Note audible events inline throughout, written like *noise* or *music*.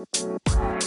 Música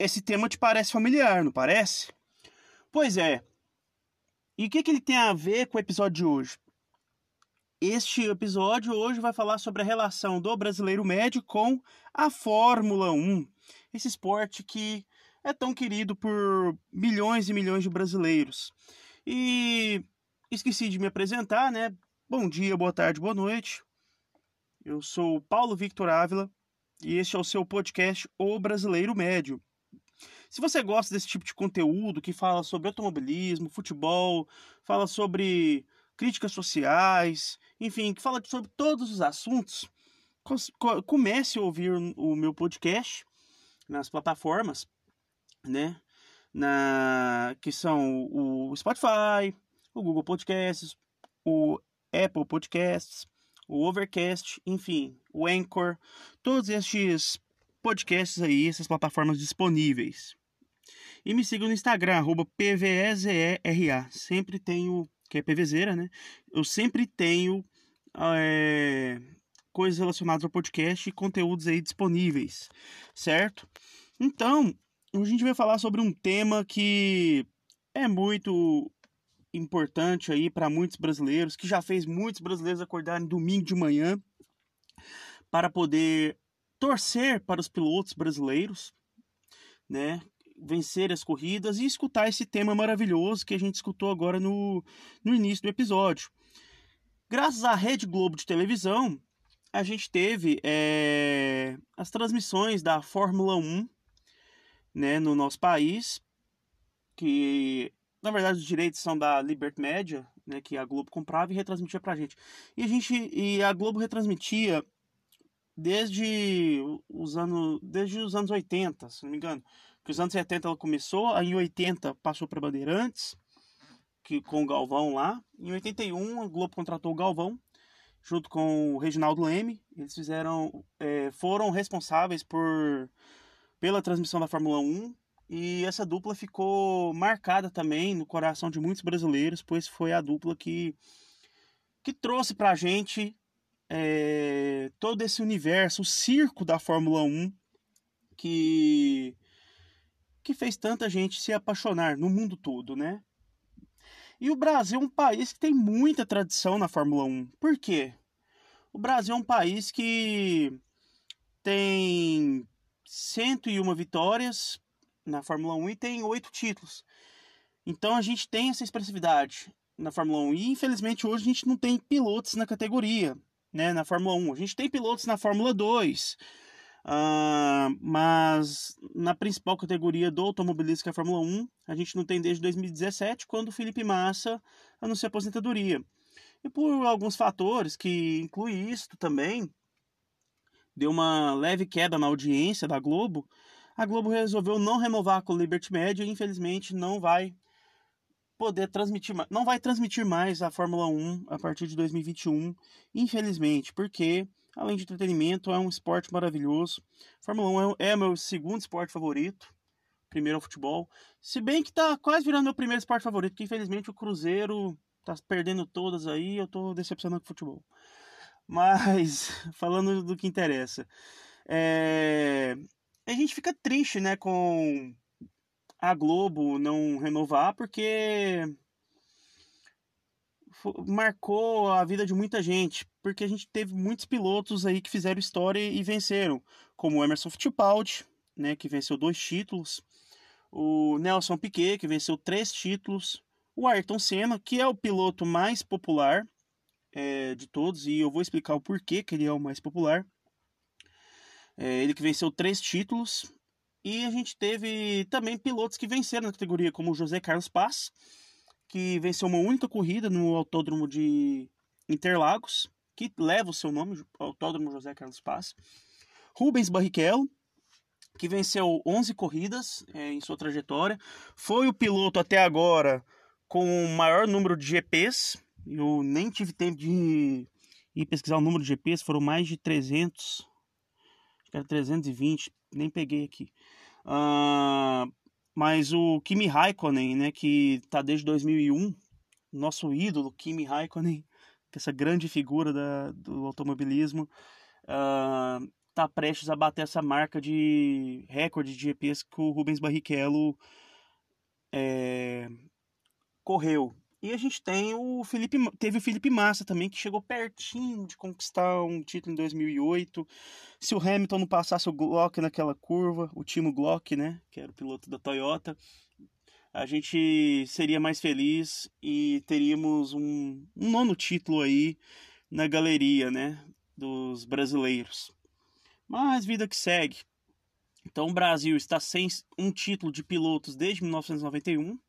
Esse tema te parece familiar, não parece? Pois é. E o que, que ele tem a ver com o episódio de hoje? Este episódio hoje vai falar sobre a relação do brasileiro médio com a Fórmula 1. Esse esporte que é tão querido por milhões e milhões de brasileiros. E esqueci de me apresentar, né? Bom dia, boa tarde, boa noite. Eu sou Paulo Victor Ávila e este é o seu podcast O Brasileiro Médio. Se você gosta desse tipo de conteúdo que fala sobre automobilismo, futebol, fala sobre críticas sociais, enfim, que fala sobre todos os assuntos, comece a ouvir o meu podcast nas plataformas, né? Na, que são o Spotify, o Google Podcasts, o Apple Podcasts, o Overcast, enfim, o Anchor, todos estes podcasts aí, essas plataformas disponíveis. E me siga no Instagram, arroba PVEZERA. Sempre tenho, que é PVZera, né? Eu sempre tenho é, coisas relacionadas ao podcast e conteúdos aí disponíveis, certo? Então, a gente vai falar sobre um tema que é muito importante aí para muitos brasileiros, que já fez muitos brasileiros acordarem domingo de manhã para poder torcer para os pilotos brasileiros, né? Vencer as corridas e escutar esse tema maravilhoso que a gente escutou agora no, no início do episódio. Graças à Rede Globo de televisão, a gente teve é, as transmissões da Fórmula 1 né, no nosso país, que na verdade os direitos são da Liberty Media, né, que a Globo comprava e retransmitia pra gente. E a gente e a Globo retransmitia desde os anos, desde os anos 80, se não me engano. Que os anos 70 ela começou, aí em 80 passou para Bandeirantes, que com o Galvão lá. Em 81 a Globo contratou o Galvão junto com o Reginaldo Leme. Eles fizeram, é, foram responsáveis por pela transmissão da Fórmula 1 e essa dupla ficou marcada também no coração de muitos brasileiros, pois foi a dupla que que trouxe a gente é, todo esse universo, o circo da Fórmula 1 que, que fez tanta gente se apaixonar no mundo todo, né? E o Brasil é um país que tem muita tradição na Fórmula 1. Por quê? O Brasil é um país que tem 101 vitórias na Fórmula 1 e tem oito títulos. Então a gente tem essa expressividade na Fórmula 1 e infelizmente hoje a gente não tem pilotos na categoria né, na Fórmula 1. A gente tem pilotos na Fórmula 2, uh, mas na principal categoria do automobilismo, que é a Fórmula 1, a gente não tem desde 2017, quando o Felipe Massa anunciou aposentadoria. E por alguns fatores, que inclui isso também, deu uma leve queda na audiência da Globo, a Globo resolveu não renovar com o Liberty Media e infelizmente não vai poder transmitir, não vai transmitir mais a Fórmula 1 a partir de 2021, infelizmente, porque além de entretenimento é um esporte maravilhoso. Fórmula 1 é, é meu segundo esporte favorito, primeiro é o futebol. Se bem que tá quase virando meu primeiro esporte favorito, porque infelizmente o Cruzeiro tá perdendo todas aí, eu tô decepcionado com o futebol. Mas *laughs* falando do que interessa, é... a gente fica triste, né, com a Globo não renovar porque marcou a vida de muita gente, porque a gente teve muitos pilotos aí que fizeram história e venceram, como o Emerson Fittipaldi, né, que venceu dois títulos, o Nelson Piquet, que venceu três títulos, o Ayrton Senna, que é o piloto mais popular é, de todos, e eu vou explicar o porquê que ele é o mais popular. É, ele que venceu três títulos, e a gente teve também pilotos que venceram na categoria, como José Carlos Paz, que venceu uma única corrida no Autódromo de Interlagos, que leva o seu nome, Autódromo José Carlos Paz. Rubens Barrichello, que venceu 11 corridas é, em sua trajetória. Foi o piloto até agora com o maior número de GPs. Eu nem tive tempo de ir pesquisar o número de GPs, foram mais de 300. Acho que era 320, nem peguei aqui. Uh, mas o Kimi Raikkonen, né, que está desde 2001, nosso ídolo Kimi Raikkonen, *laughs* essa grande figura da, do automobilismo, uh, está prestes a bater essa marca de recorde de GPs que o Rubens Barrichello é, correu. E a gente tem o Felipe, teve o Felipe Massa também, que chegou pertinho de conquistar um título em 2008. Se o Hamilton não passasse o Glock naquela curva, o Timo Glock, né, que era o piloto da Toyota, a gente seria mais feliz e teríamos um, um nono título aí na galeria, né, dos brasileiros. Mas vida que segue. Então o Brasil está sem um título de pilotos desde 1991, que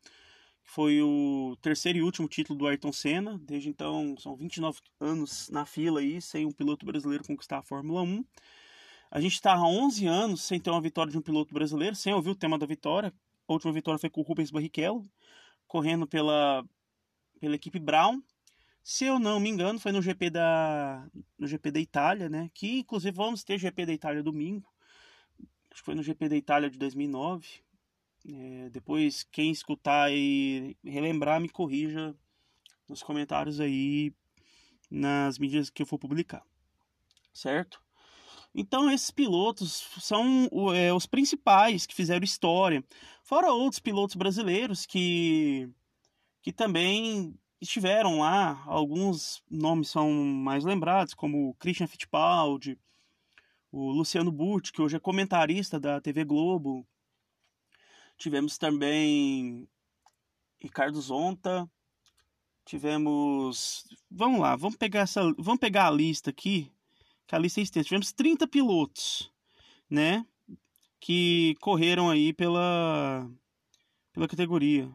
foi o terceiro e último título do Ayrton Senna. Desde então são 29 anos na fila aí sem um piloto brasileiro conquistar a Fórmula 1. A gente está há 11 anos sem ter uma vitória de um piloto brasileiro, sem ouvir o tema da vitória. A última vitória foi com o Rubens Barrichello, correndo pela, pela equipe Brown. Se eu não me engano, foi no GP da, no GP da Itália, né? Que inclusive vamos ter GP da Itália domingo. Acho que foi no GP da Itália de 2009. É, depois, quem escutar e relembrar, me corrija nos comentários aí nas mídias que eu for publicar. Certo? Então, esses pilotos são é, os principais que fizeram história. Fora outros pilotos brasileiros que, que também estiveram lá. Alguns nomes são mais lembrados, como Christian Fittipaldi, o Luciano Butti, que hoje é comentarista da TV Globo. Tivemos também Ricardo Zonta. Tivemos. Vamos lá, vamos pegar essa. Vamos pegar a lista aqui. Que a lista é extensa. Tivemos 30 pilotos, né? Que correram aí pela, pela categoria.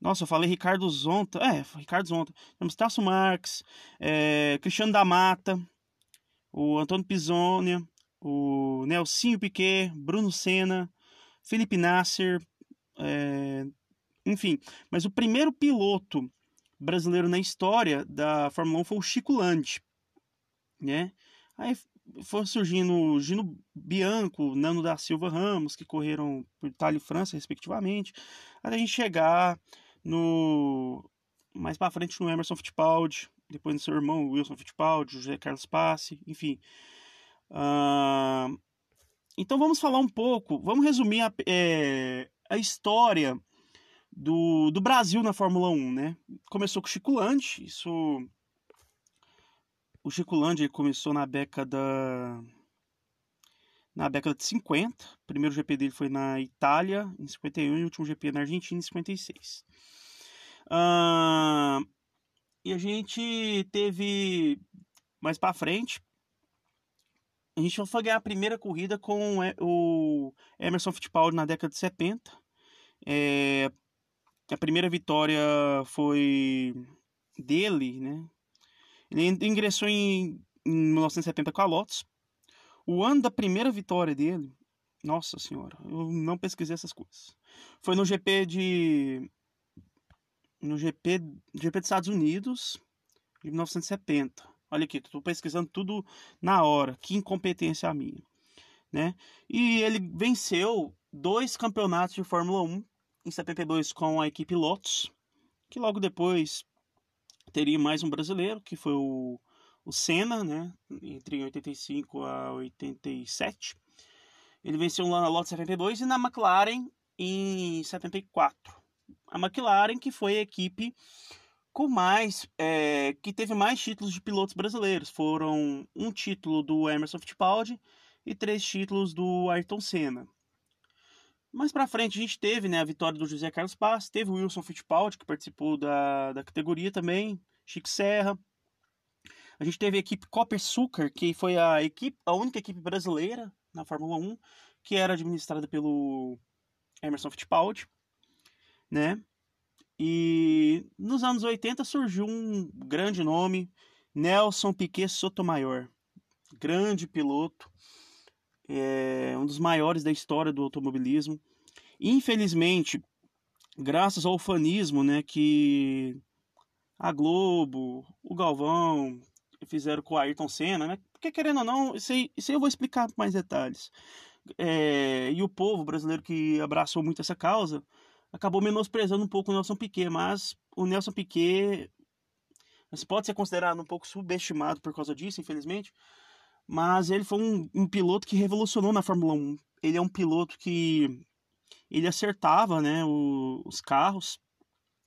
Nossa, eu falei Ricardo Zonta. É, Ricardo Zonta. Temos Tasso Marques, é, Cristiano da Mata, o Antônio Pisonia, o Nelsinho Piquet, Bruno Senna, Felipe Nasser, é, enfim. Mas o primeiro piloto brasileiro na história da Fórmula 1 foi o Chico Landi, né? Aí foi surgindo Gino Bianco, Nano da Silva Ramos, que correram por Itália e França, respectivamente, até a gente chegar no mais para frente no Emerson Fittipaldi, depois no seu irmão Wilson Fittipaldi, José Carlos Passe, enfim. Uh, então vamos falar um pouco, vamos resumir a, é, a história do, do Brasil na Fórmula 1, né? Começou com o Chico Landi, isso... O Chico Landi começou na década na década de 50. O primeiro GP dele foi na Itália em 51 e o último GP na Argentina em 56. Uh, e a gente teve mais para frente. A gente foi ganhar a primeira corrida com o Emerson Fittipaldi na década de 70. É, a primeira vitória foi dele, né? Ele ingressou em, em 1970 com a Lotus. O ano da primeira vitória dele, nossa senhora, eu não pesquisei essas coisas. Foi no GP de no GP, GP dos Estados Unidos de 1970. Olha aqui, estou pesquisando tudo na hora. Que incompetência a minha. Né? E ele venceu dois campeonatos de Fórmula 1 em 72 com a equipe Lotus, que logo depois teria mais um brasileiro, que foi o, o Senna, né? entre 85 a 87. Ele venceu lá na Lotus 72 e na McLaren em 74 a McLaren, que foi a equipe com mais é, que teve mais títulos de pilotos brasileiros. Foram um título do Emerson Fittipaldi e três títulos do Ayrton Senna. Mais pra frente a gente teve né, a vitória do José Carlos Paz, teve o Wilson Fittipaldi, que participou da, da categoria também, Chico Serra. A gente teve a equipe Copper Sucar, que foi a, equipe, a única equipe brasileira na Fórmula 1, que era administrada pelo Emerson Fittipaldi, né? E nos anos 80 surgiu um grande nome, Nelson Piquet Sotomayor. Grande piloto, é um dos maiores da história do automobilismo. Infelizmente, graças ao fanismo, né, que a Globo, o Galvão fizeram com o Ayrton Senna, né? Porque querendo ou não, isso aí, isso aí eu vou explicar mais detalhes. É, e o povo brasileiro que abraçou muito essa causa acabou menosprezando um pouco o Nelson Piquet, mas o Nelson Piquet pode ser considerado um pouco subestimado por causa disso, infelizmente, mas ele foi um, um piloto que revolucionou na Fórmula 1. Ele é um piloto que ele acertava né, o, os carros.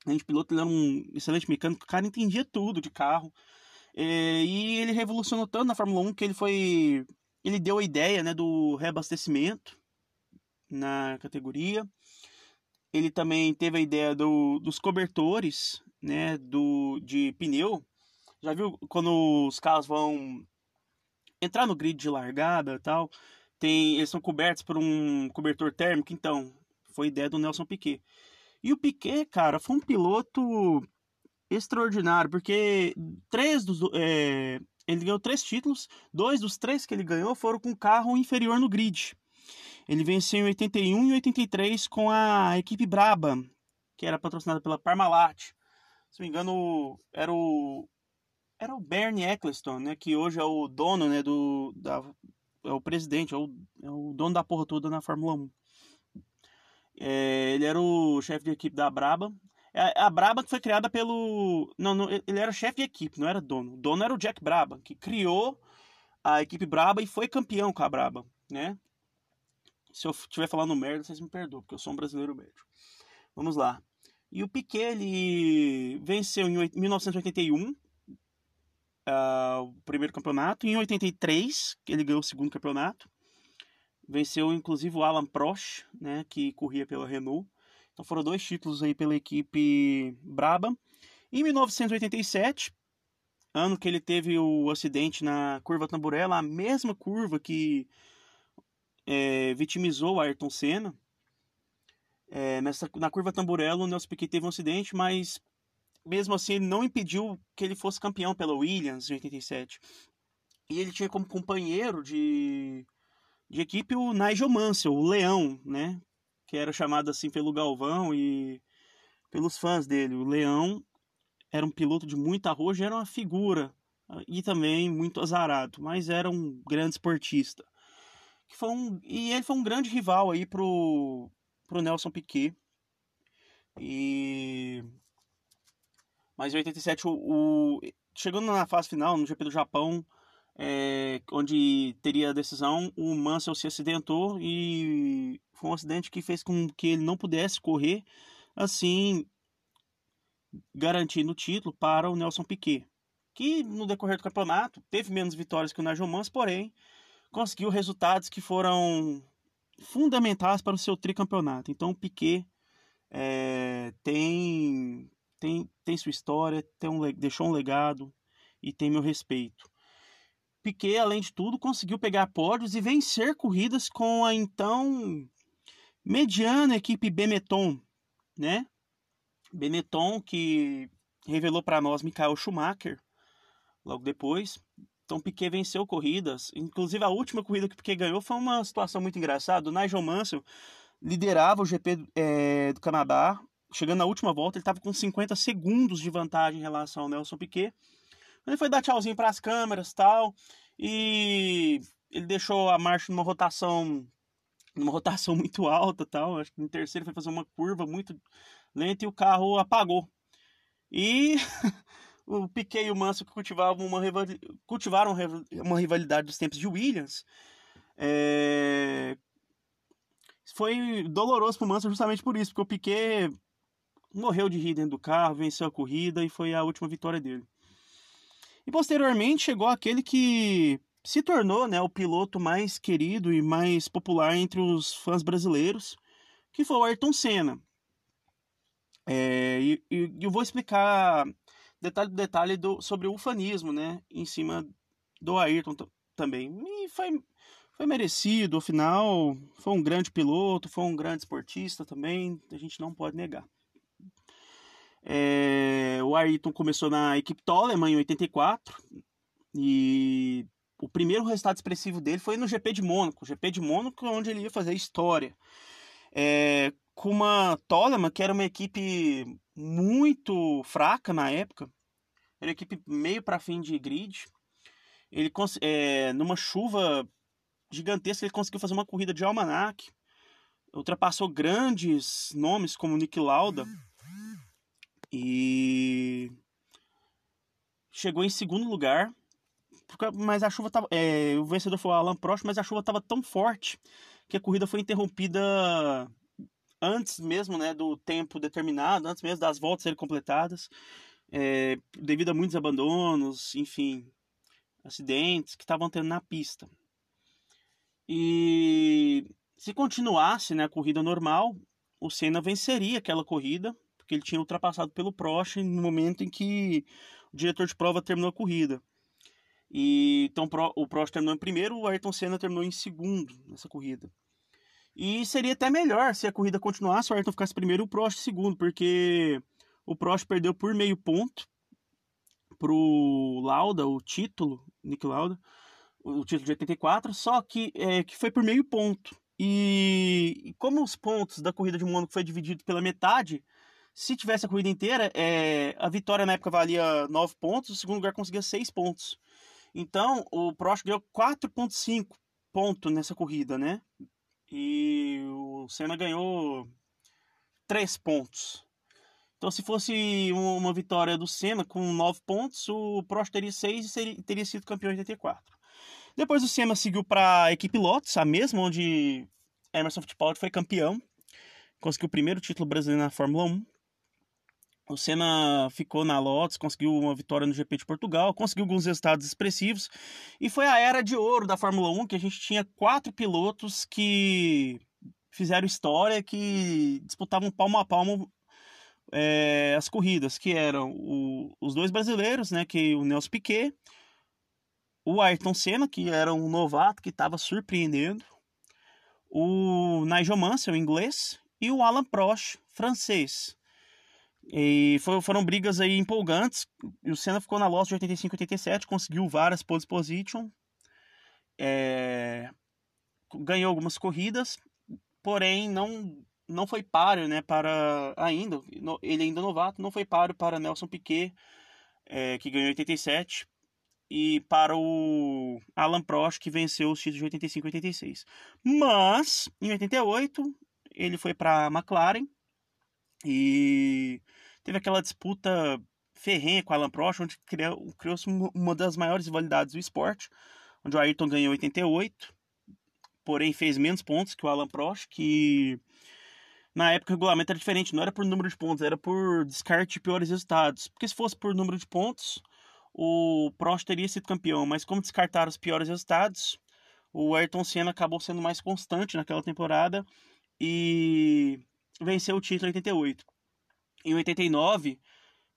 Gente piloto ele era um excelente mecânico, o cara entendia tudo de carro. É, e ele revolucionou tanto na Fórmula 1 que ele foi. Ele deu a ideia né, do reabastecimento na categoria. Ele também teve a ideia do, dos cobertores né, do, de pneu. Já viu quando os carros vão entrar no grid de largada tal, tem, eles são cobertos por um cobertor térmico, então, foi ideia do Nelson Piquet. E o Piquet, cara, foi um piloto extraordinário, porque três dos. É, ele ganhou três títulos, dois dos três que ele ganhou foram com carro inferior no grid. Ele venceu em 81 e 83 com a equipe Braba, que era patrocinada pela Parmalat. Se não me engano, era o era o Bernie Eccleston, né, que hoje é o dono, né, do da, é o presidente, é o, é o dono da porra toda na Fórmula 1. É, ele era o chefe de equipe da Braba. É, a Braba que foi criada pelo. Não, não ele era chefe de equipe, não era dono. O dono era o Jack Braba, que criou a equipe Braba e foi campeão com a Braba, né? Se eu estiver falando merda, vocês me perdoam, porque eu sou um brasileiro médio. Vamos lá. E o Piquet, ele venceu em 1981 uh, o primeiro campeonato. Em 83, ele ganhou o segundo campeonato. Venceu inclusive o Alan Prost, né, que corria pela Renault. Então foram dois títulos aí pela equipe Braba. Em 1987, ano que ele teve o acidente na curva Tamburella, a mesma curva que é, vitimizou Ayrton Senna. É, nessa, na curva Tamburello, o Nelson Piquet teve um acidente, mas mesmo assim ele não impediu que ele fosse campeão pela Williams em 87. E ele tinha como companheiro de, de equipe o Nigel Mansell, o Leão, né? Que era chamado assim pelo Galvão e pelos fãs dele. O Leão era um piloto de muita arrojo, era uma figura e também muito azarado, mas era um grande esportista. Que foi um, e ele foi um grande rival aí pro, pro Nelson Piquet. E mas em 87, o, o, chegando na fase final, no GP do Japão, é, onde teria a decisão, o Mansell se acidentou e foi um acidente que fez com que ele não pudesse correr, assim garantindo o título para o Nelson Piquet, que no decorrer do campeonato teve menos vitórias que o Nigel Mansell, porém conseguiu resultados que foram fundamentais para o seu tricampeonato. Então o Piquet é, tem tem, tem sua história, tem um, deixou um legado e tem meu respeito. Piquet, além de tudo, conseguiu pegar pódios e vencer corridas com a então mediana equipe Benetton, né? Benetton que revelou para nós Michael Schumacher logo depois. Então Piquet venceu corridas, inclusive a última corrida que Piquet ganhou foi uma situação muito engraçada. O Nigel Mansell liderava o GP é, do Canadá chegando na última volta, ele estava com 50 segundos de vantagem em relação ao Nelson Piquet. Ele foi dar tchauzinho para as câmeras tal, e ele deixou a marcha numa rotação numa rotação *laughs* muito alta tal. Acho que no terceiro foi fazer uma curva muito lenta e o carro apagou. E *laughs* o Piquet e o Manso que cultivavam uma cultivaram uma rivalidade dos tempos de Williams. É... Foi doloroso para o Manso justamente por isso, porque o Piquet morreu de rir dentro do carro, venceu a corrida e foi a última vitória dele. E posteriormente chegou aquele que se tornou né, o piloto mais querido e mais popular entre os fãs brasileiros, que foi o Ayrton Senna. É, e, e, eu vou explicar detalhe por detalhe do, sobre o ufanismo, né? Em cima do Ayrton também. E foi, foi merecido, afinal, foi um grande piloto, foi um grande esportista também, a gente não pode negar. É, o Ayrton começou na equipe Toleman em 84 e o primeiro resultado expressivo dele foi no GP de Mônaco. GP de Mônaco onde ele ia fazer história. É, com uma Toleman, que era uma equipe muito fraca na época, era equipe meio para fim de grid. Ele, é, numa chuva gigantesca, ele conseguiu fazer uma corrida de almanac, ultrapassou grandes nomes como Nick Lauda e chegou em segundo lugar. Mas a chuva tava. É, o vencedor foi o Alan Prost, mas a chuva estava tão forte que a corrida foi interrompida antes mesmo né, do tempo determinado, antes mesmo das voltas serem completadas, é, devido a muitos abandonos, enfim, acidentes que estavam tendo na pista. E se continuasse né, a corrida normal, o Senna venceria aquela corrida, porque ele tinha ultrapassado pelo Prost no momento em que o diretor de prova terminou a corrida. E então o Prost terminou em primeiro, o Ayrton Senna terminou em segundo nessa corrida. E seria até melhor se a corrida continuasse, o Ayrton ficasse primeiro e o Prost segundo, porque o Prost perdeu por meio ponto pro Lauda, o título, Nick Lauda, o título de 84, só que, é, que foi por meio ponto. E, e como os pontos da corrida de Mônaco foi dividido pela metade, se tivesse a corrida inteira, é, a vitória na época valia 9 pontos, o segundo lugar conseguia 6 pontos. Então, o Prost ganhou 4.5 pontos nessa corrida, né? E o Senna ganhou 3 pontos. Então, se fosse uma vitória do Senna com 9 pontos, o Prost teria 6 e seria, teria sido campeão em 84. Depois o Senna seguiu para a equipe Lotus, a mesma onde Emerson Fittipaldi foi campeão. Conseguiu o primeiro título brasileiro na Fórmula 1. O Senna ficou na Lotus, conseguiu uma vitória no GP de Portugal, conseguiu alguns resultados expressivos. E foi a era de ouro da Fórmula 1, que a gente tinha quatro pilotos que fizeram história, que disputavam palmo a palmo é, as corridas, que eram o, os dois brasileiros, né, que o Nelson Piquet, o Ayrton Senna, que era um novato que estava surpreendendo, o Nigel Mansell, inglês, e o Alan Prost, francês. E foram brigas aí empolgantes. E o Senna ficou na loja de 85 87, conseguiu várias pole position, é, ganhou algumas corridas, porém não não foi páreo, né, para ainda, ele ainda novato, não foi páreo para Nelson Piquet, é, que ganhou 87, e para o Alan Prost, que venceu os títulos de 85 e 86. Mas, em 88, ele foi para a McLaren e teve aquela disputa ferrenha com o Alan Prost, onde criou-se uma das maiores rivalidades do esporte, onde o Ayrton ganhou 88, porém fez menos pontos que o Alan Prost, que na época o regulamento era diferente, não era por número de pontos, era por descarte de piores resultados. Porque se fosse por número de pontos, o Prost teria sido campeão, mas como descartaram os piores resultados, o Ayrton Senna acabou sendo mais constante naquela temporada e venceu o título em 88. Em 89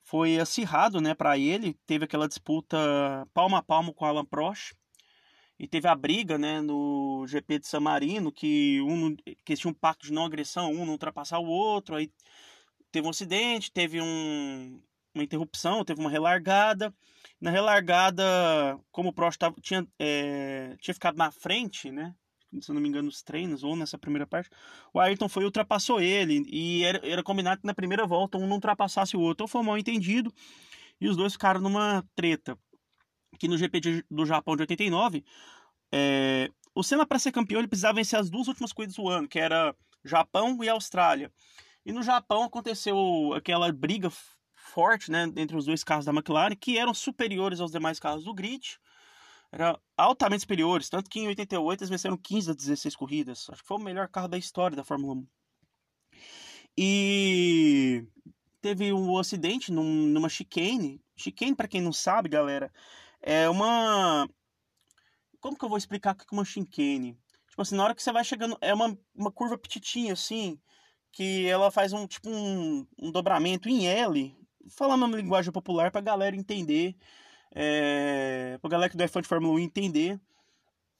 foi acirrado, né, para ele, teve aquela disputa palmo a palmo com Alan Prost e teve a briga, né, no GP de San Marino, que um que tinha um pacto de não agressão, um não ultrapassar o outro, aí teve um acidente, teve um, uma interrupção, teve uma relargada. Na relargada, como o Prost tava, tinha, é, tinha ficado na frente, né, se não me engano, nos treinos ou nessa primeira parte, o Ayrton foi ultrapassou ele. E era, era combinado que na primeira volta um não ultrapassasse o outro. Então foi mal entendido e os dois ficaram numa treta que no GP de, do Japão de 89, é, o Senna para ser campeão ele precisava vencer as duas últimas corridas do ano, que era Japão e Austrália. E no Japão aconteceu aquela briga forte, né, entre os dois carros da McLaren, que eram superiores aos demais carros do grid. Eram altamente superiores, tanto que em 88 eles venceram 15 das 16 corridas. Acho que foi o melhor carro da história da Fórmula 1. E teve um acidente num, numa chicane. Chicane, para quem não sabe, galera, é uma. Como que eu vou explicar o que é uma chicane? Tipo assim, na hora que você vai chegando. É uma, uma curva petitinha assim. que ela faz um tipo um, um dobramento em L, falando uma linguagem popular pra galera entender, é, pra galera que é fã de Fórmula 1 entender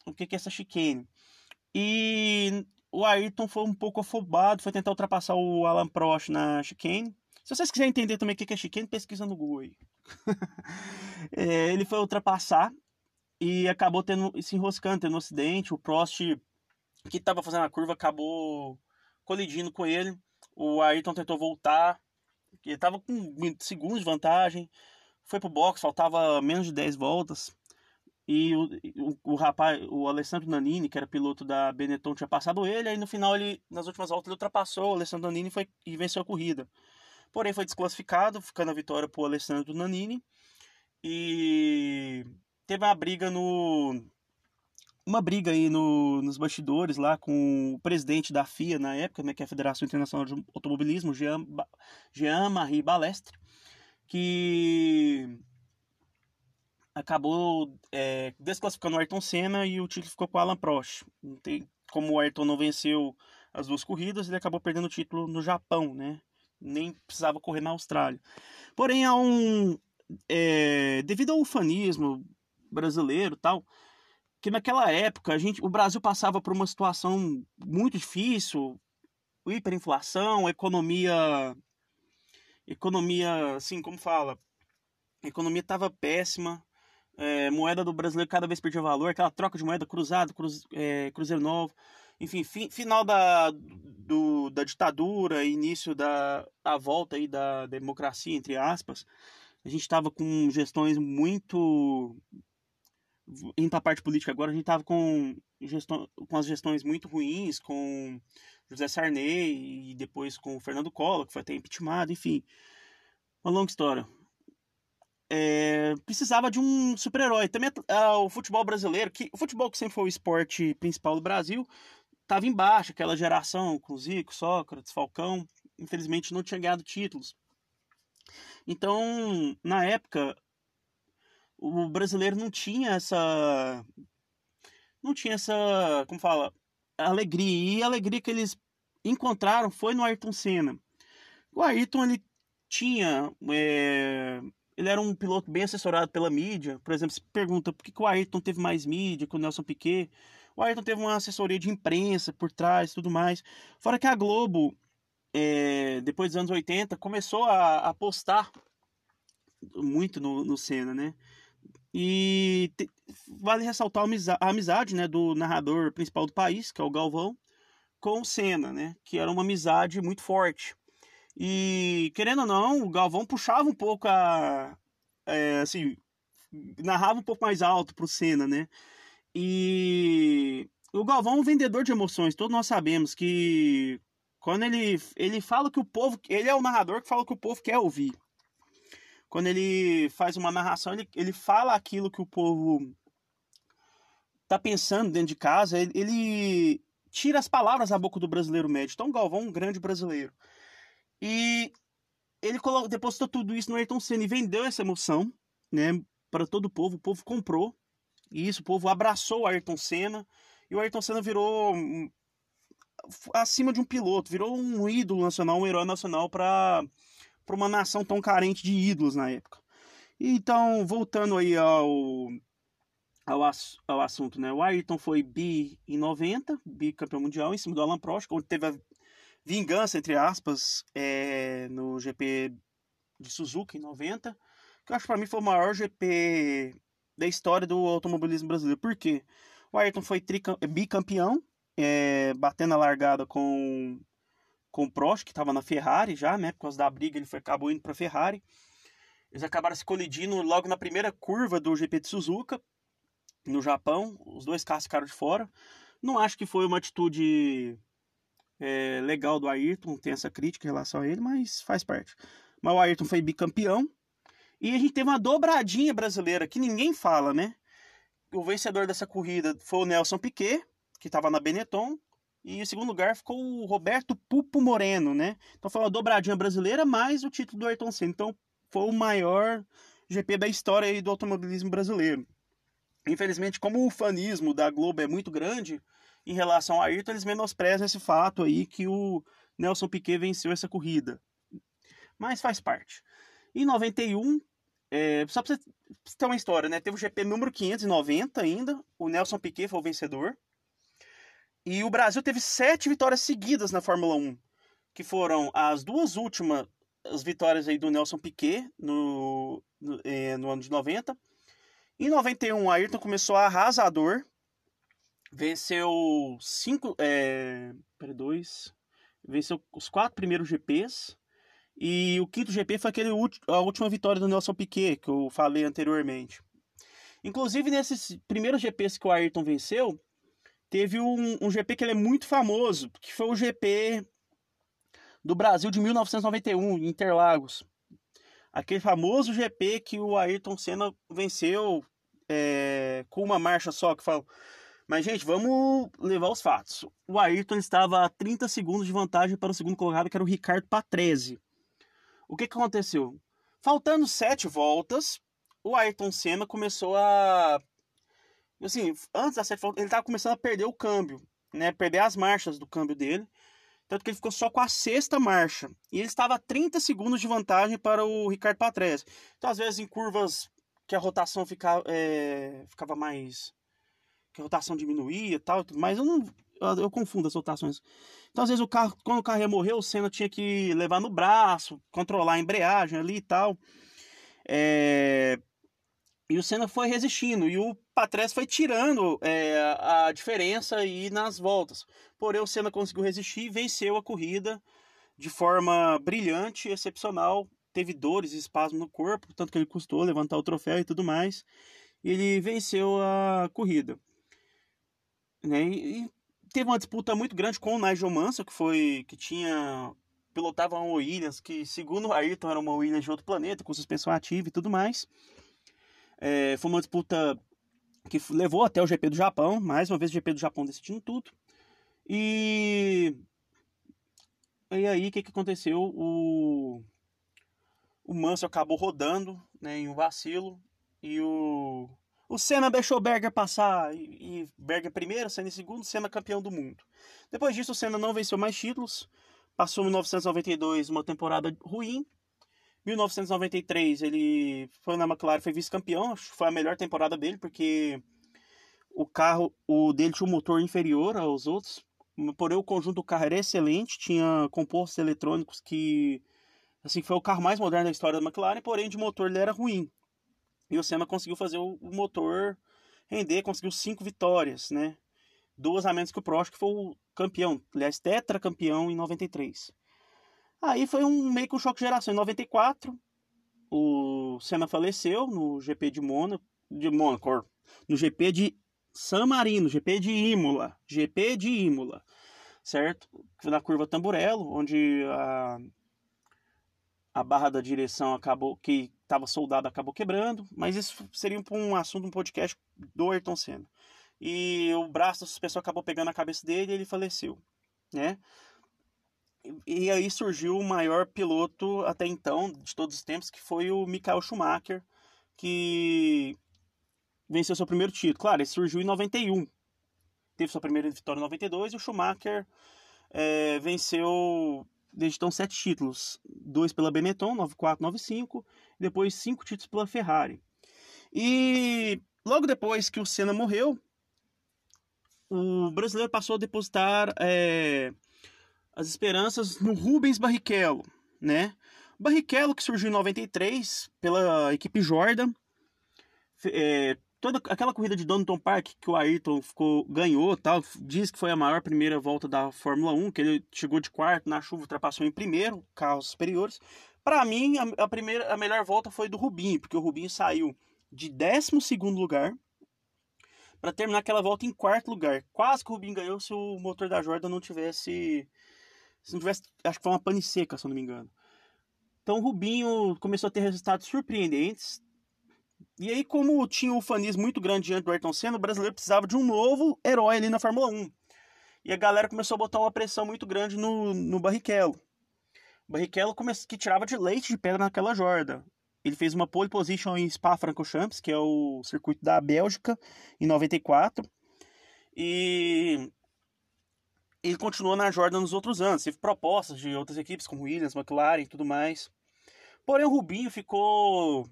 o que, que é essa chicane. E o Ayrton foi um pouco afobado, foi tentar ultrapassar o Alan Prost na chicane. Se vocês quiserem entender também o que é chicane, pesquisa no Google aí. *laughs* é, ele foi ultrapassar e acabou tendo, se enroscando, tendo um acidente. O Prost, que estava fazendo a curva, acabou colidindo com ele. O Ayrton tentou voltar, ele estava com segundos de vantagem. Foi pro box, faltava menos de 10 voltas. E o, o, o, rapaz, o Alessandro Nanini, que era piloto da Benetton, tinha passado ele. Aí no final, ele, nas últimas voltas, ele ultrapassou o Alessandro Nanini foi, e venceu a corrida. Porém, foi desclassificado, ficando a vitória pro Alessandro Nanini. E teve uma briga no. Uma briga aí no, nos bastidores lá com o presidente da FIA na época, né, que é a Federação Internacional de Automobilismo, Jean, Jean Marie Balestre, que acabou é, desclassificando o Ayrton Senna e o título ficou com o Alan Prost. Como o Ayrton não venceu as duas corridas, ele acabou perdendo o título no Japão, né? Nem precisava correr na Austrália. Porém, há um. É, devido ao ufanismo brasileiro tal, que naquela época a gente, o Brasil passava por uma situação muito difícil, hiperinflação, economia. Economia, assim, como fala? A economia estava péssima, é, moeda do brasileiro cada vez perdia valor, aquela troca de moeda cruzado, cruz, é, cruzeiro novo, enfim, fi, final da, do, da ditadura, início da, da volta aí da democracia, entre aspas, a gente estava com gestões muito indo para a parte política agora, a gente estava com, com as gestões muito ruins, com José Sarney e depois com o Fernando Collor, que foi até impeachment, enfim. Uma longa história é, precisava de um super-herói. Também uh, o futebol brasileiro, que o futebol que sempre foi o esporte principal do Brasil, estava embaixo, aquela geração com Zico, Sócrates, Falcão, infelizmente não tinha ganhado títulos. Então, na época, o brasileiro não tinha essa não tinha essa, como fala, alegria. E a alegria que eles encontraram foi no Ayrton Senna. O Ayrton ele tinha é, ele era um piloto bem assessorado pela mídia. Por exemplo, se pergunta por que, que o Ayrton teve mais mídia que o Nelson Piquet. O Ayrton teve uma assessoria de imprensa por trás tudo mais. Fora que a Globo, é, depois dos anos 80, começou a apostar muito no, no Senna, né? E te, vale ressaltar a amizade, né, do narrador principal do país, que é o Galvão, com o Senna, né? Que era uma amizade muito forte. E, querendo ou não, o Galvão puxava um pouco a. É, assim, narrava um pouco mais alto pro Senna, né? E o Galvão é um vendedor de emoções, todos nós sabemos que quando ele, ele fala que o povo. Ele é o narrador que fala que o povo quer ouvir. Quando ele faz uma narração, ele, ele fala aquilo que o povo tá pensando dentro de casa, ele, ele tira as palavras da boca do brasileiro médio. Então, Galvão um grande brasileiro. E ele colocou, depositou tudo isso no Ayrton Senna e vendeu essa emoção, né, para todo o povo. O povo comprou. E isso, o povo abraçou o Ayrton Senna. E o Ayrton Senna virou acima de um piloto, virou um ídolo nacional, um herói nacional para uma nação tão carente de ídolos na época. Então, voltando aí ao, ao, ao assunto, né? O Ayrton foi bi em 90, bicampeão mundial, em cima do Alan Prost, onde teve a vingança, entre aspas, é, no GP de Suzuka em 90, que eu acho que para mim foi o maior GP da história do automobilismo brasileiro. Por quê? O Ayrton foi bicampeão, é, batendo a largada com, com o Prost, que estava na Ferrari já, né? Por causa da briga, ele foi, acabou indo para a Ferrari. Eles acabaram se colidindo logo na primeira curva do GP de Suzuka, no Japão. Os dois carros ficaram de fora. Não acho que foi uma atitude é, legal do Ayrton, tem essa crítica em relação a ele, mas faz parte. Mas o Ayrton foi bicampeão. E a gente teve uma dobradinha brasileira que ninguém fala, né? O vencedor dessa corrida foi o Nelson Piquet, que estava na Benetton. E em segundo lugar ficou o Roberto Pupo Moreno, né? Então foi uma dobradinha brasileira mais o título do Ayrton Senna. Então foi o maior GP da história do automobilismo brasileiro. Infelizmente, como o fanismo da Globo é muito grande, em relação ao Ayrton, eles menosprezam esse fato aí que o Nelson Piquet venceu essa corrida. Mas faz parte. Em 91, é, só pra você ter uma história, né? Teve o GP número 590 ainda. O Nelson Piquet foi o vencedor. E o Brasil teve sete vitórias seguidas na Fórmula 1. Que foram as duas últimas as vitórias aí do Nelson Piquet no, no, é, no ano de 90. Em 91, o Ayrton começou arrasador. Venceu cinco. É, dois. Venceu os quatro primeiros GPs. E o quinto GP foi aquele a última vitória do Nelson Piquet, que eu falei anteriormente. Inclusive, nesses primeiros GPs que o Ayrton venceu, teve um, um GP que ele é muito famoso, que foi o GP do Brasil de 1991, em Interlagos. Aquele famoso GP que o Ayrton Senna venceu é, com uma marcha só, que fala. Mas, gente, vamos levar os fatos. O Ayrton estava a 30 segundos de vantagem para o segundo colocado, que era o Ricardo Patrese. O que, que aconteceu? Faltando sete voltas, o Ayrton Senna começou a. Assim, antes das sete ele estava começando a perder o câmbio, né? Perder as marchas do câmbio dele. Tanto que ele ficou só com a sexta marcha. E ele estava a 30 segundos de vantagem para o Ricardo Patrese. Então, às vezes, em curvas que a rotação ficava, é, ficava mais. que a rotação diminuía e tal, mas eu não. Eu, eu, confundo as rotações. Então, às vezes, o carro, quando o carro ia morrer, o Senna tinha que levar no braço, controlar a embreagem ali e tal. É, e o Senna foi resistindo. E o Patrese foi tirando é, a diferença aí nas voltas. Porém, o Senna conseguiu resistir e venceu a corrida de forma brilhante, excepcional. Teve dores e espasmos no corpo, tanto que ele custou levantar o troféu e tudo mais. E ele venceu a corrida. Né? E teve uma disputa muito grande com o Nigel Mansell, que foi que tinha pilotava uma Williams, que segundo Ayrton era uma Williams de outro planeta, com suspensão ativa e tudo mais. É, foi uma disputa que levou até o GP do Japão, mais uma vez o GP do Japão decidindo tudo. E, e aí o que, que aconteceu? O, o Manso acabou rodando né, em um vacilo e o, o Senna deixou Berger passar e, e Berger primeiro, Senna em segundo, Senna campeão do mundo. Depois disso o Senna não venceu mais títulos, passou em 1992 uma temporada ruim, 1993 ele foi na McLaren, foi vice-campeão, foi a melhor temporada dele, porque o carro o dele tinha um motor inferior aos outros, porém o conjunto do carro era excelente, tinha compostos eletrônicos que assim foi o carro mais moderno da história da McLaren, porém de motor ele era ruim. E o Senna conseguiu fazer o, o motor render, conseguiu cinco vitórias, né? Duas a menos que o Prost, que foi o campeão, aliás, tetracampeão em 93. Aí foi um meio que um choque de geração. Em 94, o Senna faleceu no GP de Mônaco, de Mônaco, no GP de San Marino, GP de Imola, GP de Imola, certo? Na curva Tamburello, onde a, a barra da direção acabou, que estava soldada, acabou quebrando, mas isso seria um assunto, um podcast do Ayrton Senna. E o braço da suspensão acabou pegando a cabeça dele e ele faleceu, né? E aí surgiu o maior piloto até então, de todos os tempos, que foi o Michael Schumacher, que venceu seu primeiro título. Claro, ele surgiu em 91. Teve sua primeira vitória em 92 e o Schumacher é, venceu desde então sete títulos. Dois pela Benetton, 94, 95, e depois cinco títulos pela Ferrari. E logo depois que o Senna morreu, o brasileiro passou a depositar... É, as esperanças no Rubens Barrichello, né? Barrichello que surgiu em 93 pela equipe Jordan, é, toda aquela corrida de Donington Park que o Ayrton ficou, ganhou, tal, diz que foi a maior primeira volta da Fórmula 1, que ele chegou de quarto na chuva, ultrapassou em primeiro, carros superiores. Para mim, a, a, primeira, a melhor volta foi do Rubinho, porque o Rubinho saiu de 12 segundo lugar para terminar aquela volta em quarto lugar. Quase que o Rubinho ganhou se o motor da Jordan não tivesse se não tivesse, acho que foi uma pane seca, se eu não me engano. Então o Rubinho começou a ter resultados surpreendentes. E aí, como tinha um fanismo muito grande diante do Ayrton Senna, o brasileiro precisava de um novo herói ali na Fórmula 1. E a galera começou a botar uma pressão muito grande no, no Barrichello. O Barrichello começou, que tirava de leite de pedra naquela jorda. Ele fez uma pole position em Spa-Francorchamps, que é o circuito da Bélgica, em 94. E ele continuou na Jordan nos outros anos. Teve propostas de outras equipes, como Williams, McLaren e tudo mais. Porém, o Rubinho ficou,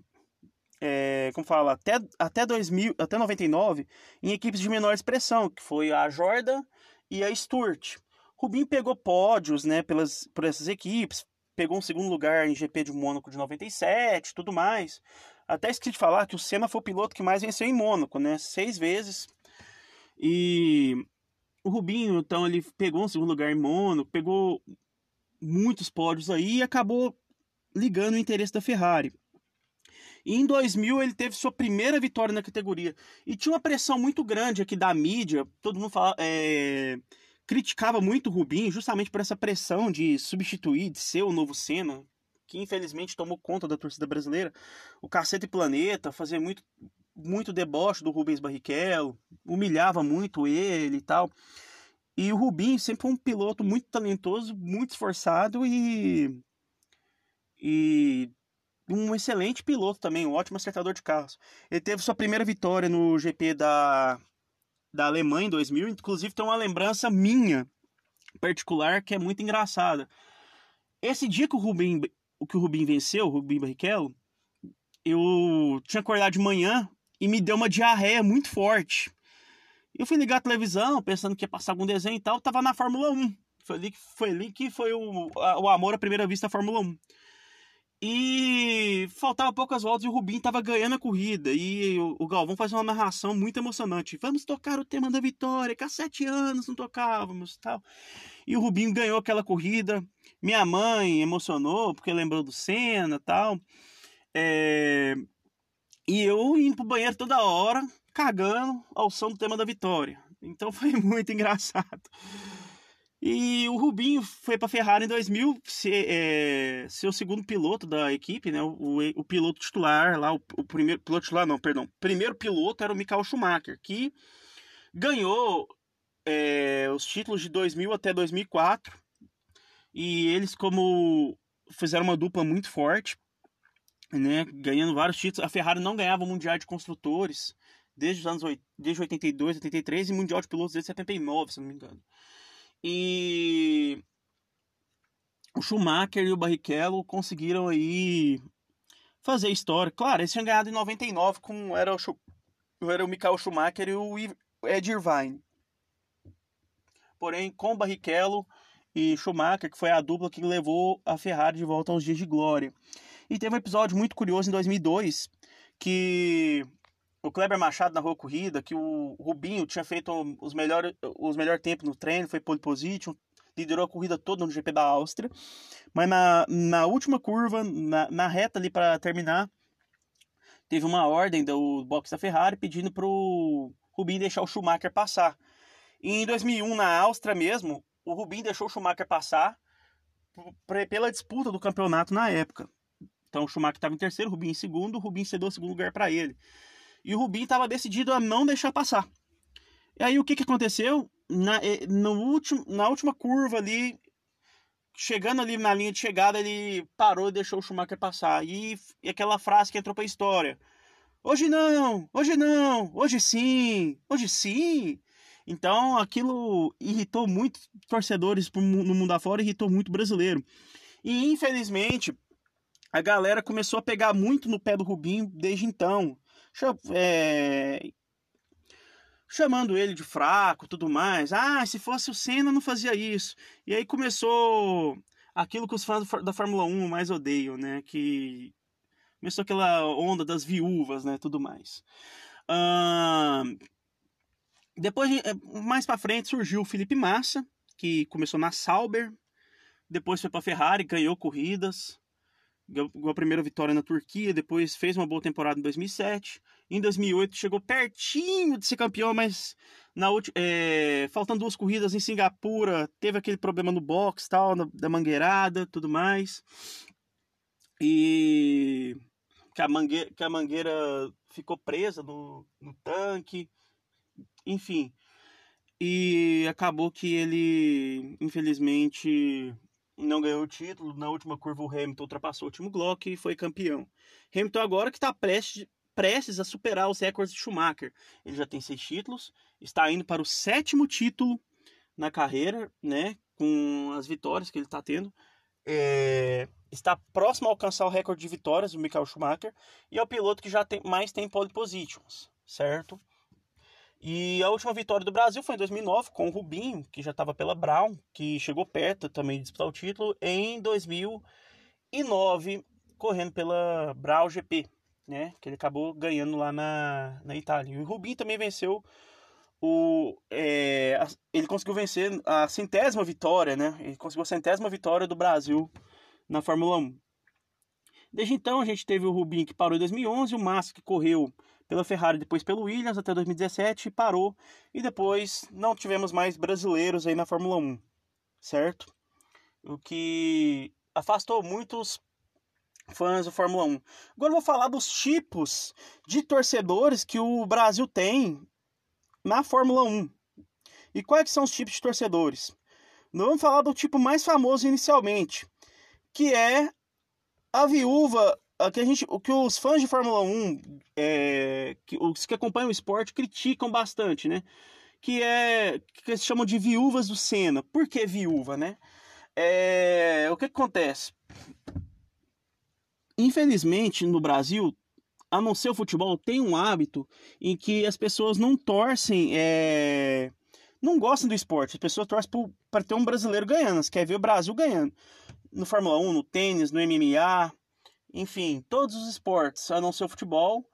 é, como fala, até, até, 2000, até 99 em equipes de menor expressão, que foi a Jordan e a Stewart. Rubinho pegou pódios né, pelas, por essas equipes, pegou um segundo lugar em GP de Mônaco de 97 tudo mais. Até esqueci de falar que o Senna foi o piloto que mais venceu em Mônaco, né? Seis vezes. E o Rubinho, então, ele pegou um segundo lugar em Mônaco, pegou muitos pódios aí e acabou ligando o interesse da Ferrari. E em 2000 ele teve sua primeira vitória na categoria. E tinha uma pressão muito grande aqui da mídia, todo mundo fala, é, criticava muito o Rubinho justamente por essa pressão de substituir, de ser o novo Senna, que infelizmente tomou conta da torcida brasileira. O Cacete Planeta fazia muito, muito deboche do Rubens Barrichello, humilhava muito ele e tal. E o Rubinho sempre foi um piloto muito talentoso, muito esforçado e e um excelente piloto também, um ótimo acertador de carros. Ele teve sua primeira vitória no GP da, da Alemanha em 2000, inclusive tem uma lembrança minha particular que é muito engraçada. Esse dia que o Rubinho, que o Rubinho venceu, o Barrichello, eu tinha acordado de manhã e me deu uma diarreia muito forte. Eu fui ligar a televisão pensando que ia passar algum desenho e tal, tava na Fórmula 1. Foi ali, foi ali que foi o, o amor à primeira vista da Fórmula 1. E faltava poucas voltas e o Rubinho estava ganhando a corrida. E o, o Galvão faz uma narração muito emocionante. Vamos tocar o tema da vitória, que há sete anos não tocávamos tal. E o Rubinho ganhou aquela corrida. Minha mãe emocionou porque lembrou do Senna tal. É... E eu indo pro banheiro toda hora, cagando ao som do tema da vitória. Então *laughs* foi muito engraçado. E o Rubinho foi para Ferrari em 2000 ser, é, o segundo piloto da equipe, né? O, o piloto titular lá, o, o, primeiro piloto titular, não, perdão. Primeiro piloto era o Michael Schumacher, que ganhou é, os títulos de 2000 até 2004. E eles, como fizeram uma dupla muito forte, né? Ganhando vários títulos. A Ferrari não ganhava o Mundial de Construtores desde os anos desde 82, 83 e Mundial de Pilotos desde 79, se não me engano. E o Schumacher e o Barrichello conseguiram aí fazer história. Claro, eles tinham ganhado em 99 com era o, era o Michael Schumacher e o Ed Irvine. Porém, com Barrichello e Schumacher, que foi a dupla que levou a Ferrari de volta aos dias de glória. E teve um episódio muito curioso em 2002 que o Kleber Machado narrou a corrida, que o Rubinho tinha feito os melhores os melhor tempos no treino, foi pole position, liderou a corrida toda no GP da Áustria, mas na, na última curva, na, na reta ali para terminar, teve uma ordem do box da Ferrari pedindo para o Rubinho deixar o Schumacher passar. E em 2001, na Áustria mesmo, o Rubinho deixou o Schumacher passar pela disputa do campeonato na época. Então o Schumacher estava em terceiro, o Rubinho em segundo, o Rubinho cedeu o segundo lugar para ele. E o Rubinho estava decidido a não deixar passar. E aí o que, que aconteceu? Na, eh, no último, na última curva ali, chegando ali na linha de chegada, ele parou e deixou o Schumacher passar. E, e aquela frase que entrou para a história. Hoje não, hoje não, hoje sim, hoje sim. Então aquilo irritou muito torcedores no mundo afora, irritou muito brasileiro. E infelizmente a galera começou a pegar muito no pé do Rubinho desde então é, chamando ele de fraco, tudo mais. Ah, se fosse o Senna não fazia isso. E aí começou aquilo que os fãs da Fórmula 1 mais odeiam, né? Que começou aquela onda das viúvas, né? Tudo mais. Depois, é, mais para frente, surgiu o Felipe Massa, que começou na Sauber, depois foi para Ferrari, ganhou corridas ganhou a primeira vitória na Turquia, depois fez uma boa temporada em 2007. Em 2008 chegou pertinho de ser campeão, mas na é, faltando duas corridas em Singapura, teve aquele problema no box, tal, da mangueirada, tudo mais. E que a mangueira, que a mangueira ficou presa no, no tanque, enfim. E acabou que ele, infelizmente, não ganhou o título. Na última curva, o Hamilton ultrapassou o Timo Glock e foi campeão. Hamilton agora que está prestes, prestes a superar os recordes de Schumacher. Ele já tem seis títulos, está indo para o sétimo título na carreira, né? Com as vitórias que ele está tendo. É, está próximo a alcançar o recorde de vitórias do Michael Schumacher e é o piloto que já tem, mais tem pole positions, certo? E a última vitória do Brasil foi em 2009 com o Rubinho, que já estava pela Brown, que chegou perto também de disputar o título em 2009 correndo pela Brown GP, né? Que ele acabou ganhando lá na, na Itália. E o Rubinho também venceu o é, ele conseguiu vencer a centésima vitória, né? Ele conseguiu a centésima vitória do Brasil na Fórmula 1. Desde então a gente teve o Rubinho que parou em 2011, o Massa que correu pela Ferrari, depois pelo Williams até 2017 parou e depois não tivemos mais brasileiros aí na Fórmula 1, certo? O que afastou muitos fãs da Fórmula 1. Agora eu vou falar dos tipos de torcedores que o Brasil tem na Fórmula 1. E quais são os tipos de torcedores? Nós vamos falar do tipo mais famoso inicialmente, que é a viúva que a gente, o que os fãs de Fórmula 1, é, que, os que acompanham o esporte, criticam bastante, né? Que é que eles chamam de viúvas do Senna. Por que viúva, né? É, o que, que acontece? Infelizmente, no Brasil, a não ser o futebol, tem um hábito em que as pessoas não torcem, é, não gostam do esporte. As pessoas torcem para ter um brasileiro ganhando, quer ver o Brasil ganhando. No Fórmula 1, no tênis, no MMA, enfim, todos os esportes, a não ser o futebol,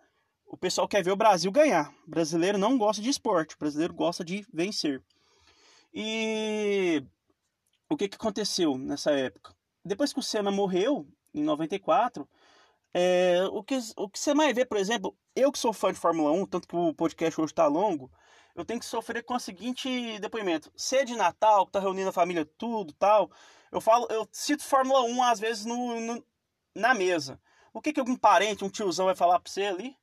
o pessoal quer ver o Brasil ganhar. O brasileiro não gosta de esporte, o brasileiro gosta de vencer. E o que, que aconteceu nessa época? Depois que o Senna morreu, em 94, é, o, que, o que você mais vê, por exemplo, eu que sou fã de Fórmula 1, tanto que o podcast hoje está longo, eu tenho que sofrer com o seguinte depoimento. Ser de Natal, que tá reunindo a família tudo tal, eu falo, eu cito Fórmula 1 às vezes no, no na mesa. O que, que algum parente, um tiozão vai falar pra você ali?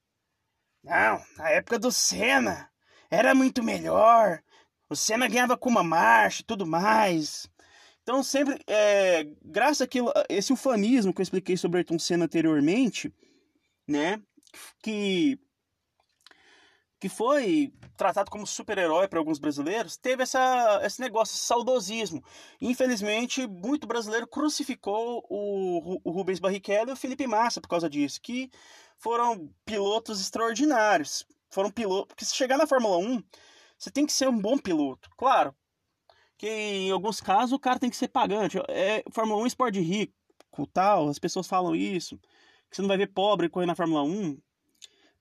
Não, na época do Senna era muito melhor. O Senna ganhava com uma marcha e tudo mais. Então, sempre, é, graças àquilo, esse ufanismo que eu expliquei sobre Ayrton Senna anteriormente, né, que que foi tratado como super-herói para alguns brasileiros, teve essa, esse negócio, esse saudosismo. Infelizmente, muito brasileiro crucificou o, o Rubens Barrichello e o Felipe Massa por causa disso, que foram pilotos extraordinários. Foram pilotos. Porque se chegar na Fórmula 1, você tem que ser um bom piloto. Claro, que em alguns casos o cara tem que ser pagante. É, Fórmula 1 é esporte rico, tal, as pessoas falam isso. Que você não vai ver pobre correr na Fórmula 1.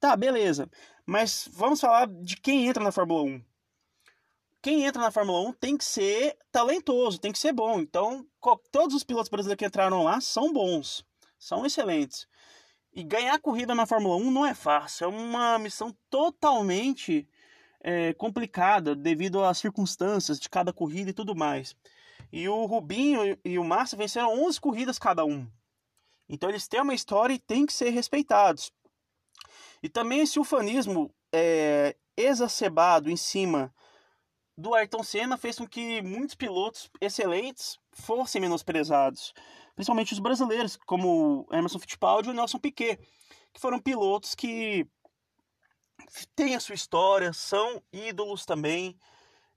Tá, beleza. Mas vamos falar de quem entra na Fórmula 1. Quem entra na Fórmula 1 tem que ser talentoso, tem que ser bom. Então, todos os pilotos brasileiros que entraram lá são bons, são excelentes. E ganhar corrida na Fórmula 1 não é fácil, é uma missão totalmente é, complicada devido às circunstâncias de cada corrida e tudo mais. E o Rubinho e o Massa venceram 11 corridas cada um. Então eles têm uma história e têm que ser respeitados. E também esse ufanismo é, exacerbado em cima do Ayrton Senna fez com que muitos pilotos excelentes fossem menosprezados. Principalmente os brasileiros, como Emerson Fittipaldi e o Nelson Piquet, que foram pilotos que têm a sua história, são ídolos também,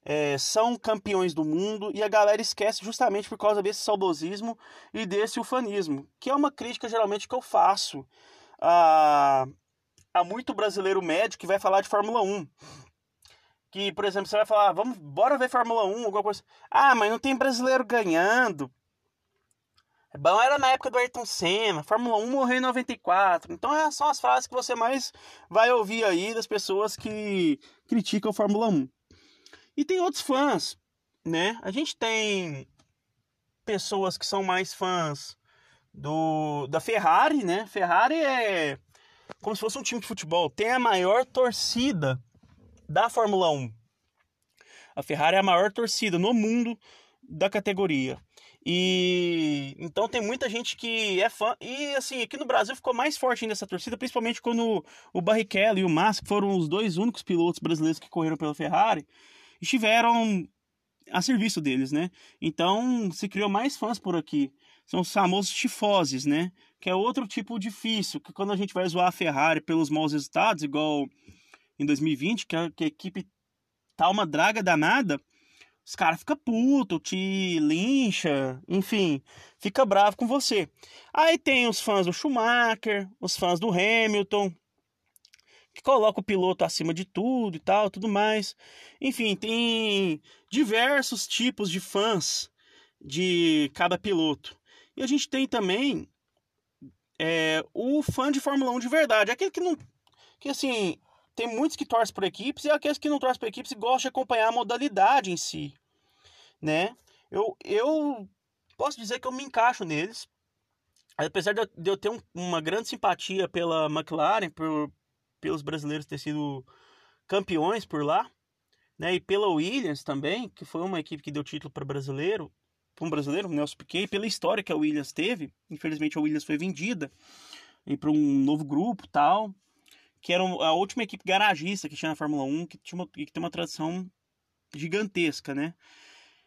é, são campeões do mundo e a galera esquece justamente por causa desse saudosismo e desse ufanismo, que é uma crítica geralmente que eu faço a, há muito brasileiro médio que vai falar de Fórmula 1. Que, por exemplo, você vai falar, vamos, bora ver Fórmula 1, alguma coisa. Ah, mas não tem brasileiro ganhando. É bom, era na época do Ayrton Senna, Fórmula 1 morreu em 94. Então, essas são as frases que você mais vai ouvir aí das pessoas que criticam a Fórmula 1. E tem outros fãs, né? A gente tem pessoas que são mais fãs do da Ferrari, né? Ferrari é como se fosse um time de futebol, tem a maior torcida da Fórmula 1. A Ferrari é a maior torcida no mundo da categoria. E então tem muita gente que é fã. E assim, aqui no Brasil ficou mais forte ainda essa torcida, principalmente quando o Barrichello e o Massa, que foram os dois únicos pilotos brasileiros que correram pela Ferrari, estiveram a serviço deles, né? Então se criou mais fãs por aqui. São os famosos tifoses, né? Que é outro tipo difícil, que quando a gente vai zoar a Ferrari pelos maus resultados, igual em 2020, que a, que a equipe tá uma draga danada, os caras ficam puto, te lincha, enfim, fica bravo com você. Aí tem os fãs do Schumacher, os fãs do Hamilton, que coloca o piloto acima de tudo e tal, tudo mais. Enfim, tem diversos tipos de fãs de cada piloto. E a gente tem também é, o fã de Fórmula 1 de verdade, aquele que não. que assim, tem muitos que torcem por equipes e aqueles que não torcem por equipes gostam de acompanhar a modalidade em si, né? Eu, eu posso dizer que eu me encaixo neles. Apesar de eu ter um, uma grande simpatia pela McLaren, por, pelos brasileiros ter sido campeões por lá, né? E pela Williams também, que foi uma equipe que deu título para brasileiro, para um brasileiro, Nelson Piquet, pela história que a Williams teve. Infelizmente a Williams foi vendida para um novo grupo, tal, que era a última equipe garagista que tinha na Fórmula 1, que tinha uma, que tem uma tradição gigantesca, né?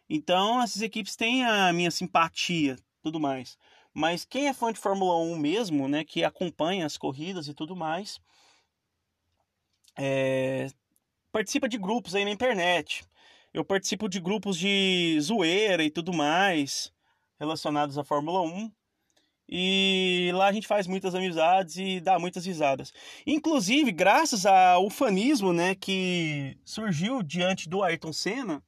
Então, essas equipes têm a minha simpatia, tudo mais. Mas quem é fã de Fórmula 1 mesmo, né, que acompanha as corridas e tudo mais, é, participa de grupos aí na internet. Eu participo de grupos de zoeira e tudo mais relacionados à Fórmula 1. E lá a gente faz muitas amizades e dá muitas risadas. Inclusive, graças ao fanismo né, que surgiu diante do Ayrton Senna,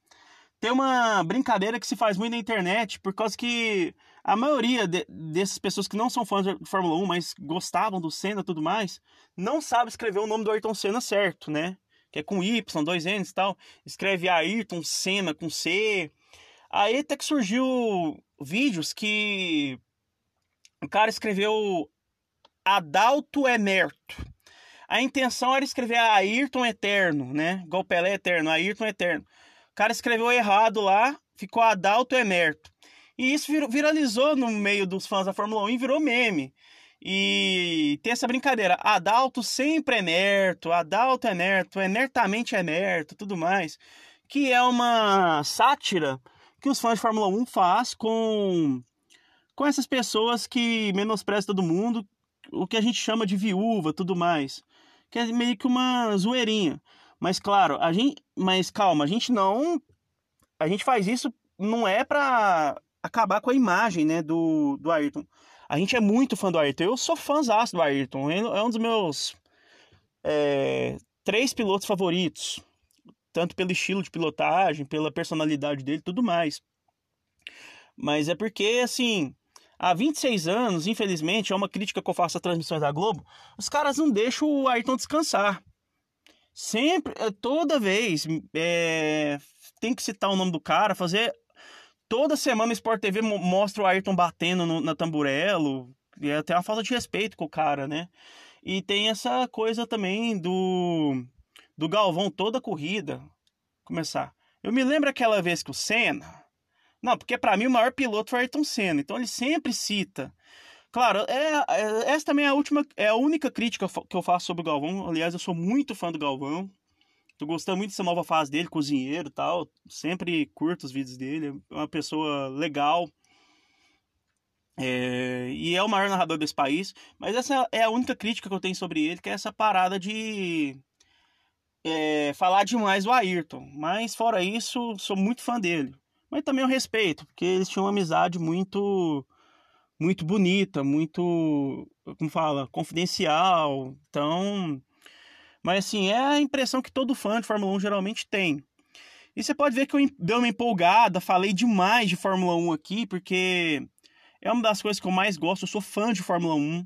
tem uma brincadeira que se faz muito na internet, por causa que a maioria de, dessas pessoas que não são fãs de Fórmula 1, mas gostavam do Senna e tudo mais, não sabe escrever o nome do Ayrton Senna certo, né? Que é com Y, dois N's e tal. Escreve Ayrton Senna com C. Aí até que surgiu vídeos que o cara escreveu Adalto Emerto. A intenção era escrever Ayrton Eterno, né? Igual Pelé Eterno, Ayrton Eterno. O cara escreveu errado lá, ficou Adalto Emerto. E isso viralizou no meio dos fãs da Fórmula 1 e virou meme. E tem essa brincadeira, Adalto sempre emerto, Adalto emerto, enertamente emerto, tudo mais. Que é uma sátira que os fãs de Fórmula 1 faz com, com essas pessoas que menosprezam todo mundo, o que a gente chama de viúva, tudo mais. Que é meio que uma zoeirinha. Mas claro, a gente, mas calma, a gente não a gente faz isso não é para acabar com a imagem, né, do, do Ayrton. A gente é muito fã do Ayrton. Eu sou fãzão do Ayrton. É um dos meus é, três pilotos favoritos. Tanto pelo estilo de pilotagem, pela personalidade dele tudo mais. Mas é porque, assim, há 26 anos, infelizmente, é uma crítica que eu faço às transmissões da Globo, os caras não deixam o Ayrton descansar. Sempre, é, toda vez, é, tem que citar o nome do cara, fazer Toda semana o Sport TV mostra o Ayrton batendo no, na tamburelo. E é até uma falta de respeito com o cara, né? E tem essa coisa também do, do Galvão toda corrida. Começar. Eu me lembro aquela vez que o Senna. Não, porque para mim o maior piloto foi Ayrton Senna. Então ele sempre cita. Claro, é, é, essa também é a última, é a única crítica que eu faço sobre o Galvão. Aliás, eu sou muito fã do Galvão. Tô gostando muito dessa nova fase dele, cozinheiro e tal. Sempre curto os vídeos dele. É uma pessoa legal. É, e é o maior narrador desse país. Mas essa é a única crítica que eu tenho sobre ele, que é essa parada de é, falar demais do Ayrton. Mas fora isso, sou muito fã dele. Mas também eu respeito, porque eles tinham uma amizade muito muito bonita, muito, como fala, confidencial. Então, mas assim, é a impressão que todo fã de Fórmula 1 geralmente tem. E você pode ver que eu dei uma empolgada, falei demais de Fórmula 1 aqui, porque é uma das coisas que eu mais gosto. Eu sou fã de Fórmula 1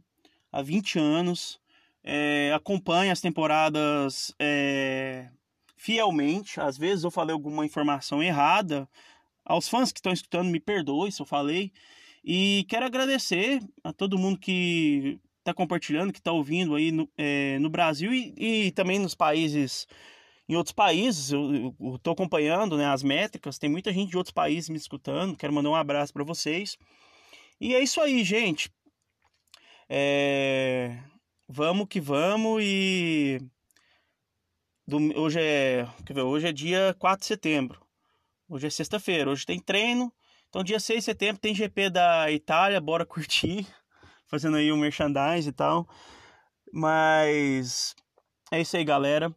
há 20 anos. É, acompanho as temporadas é, fielmente. Às vezes eu falei alguma informação errada. Aos fãs que estão escutando, me perdoe se eu falei. E quero agradecer a todo mundo que está compartilhando, que está ouvindo aí no, é, no Brasil e, e, também nos países, em outros países. Eu estou acompanhando né, as métricas, tem muita gente de outros países me escutando. Quero mandar um abraço para vocês. E é isso aí, gente. É... Vamos que vamos e. Do... Hoje é. Hoje é dia 4 de setembro. Hoje é sexta-feira. Hoje tem treino. Então, dia 6 de setembro tem GP da Itália. Bora curtir fazendo aí um merchandise e tal. Mas é isso aí, galera.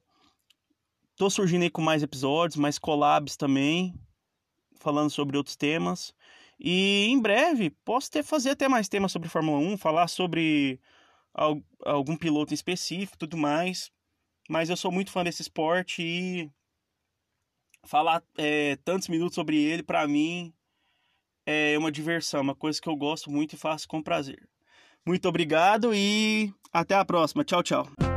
Tô surgindo aí com mais episódios, mais collabs também. falando sobre outros temas. E em breve posso ter fazer até mais temas sobre Fórmula 1, falar sobre algum piloto em específico, tudo mais. Mas eu sou muito fã desse esporte e falar é, tantos minutos sobre ele para mim é uma diversão, uma coisa que eu gosto muito e faço com prazer. Muito obrigado e até a próxima. Tchau, tchau.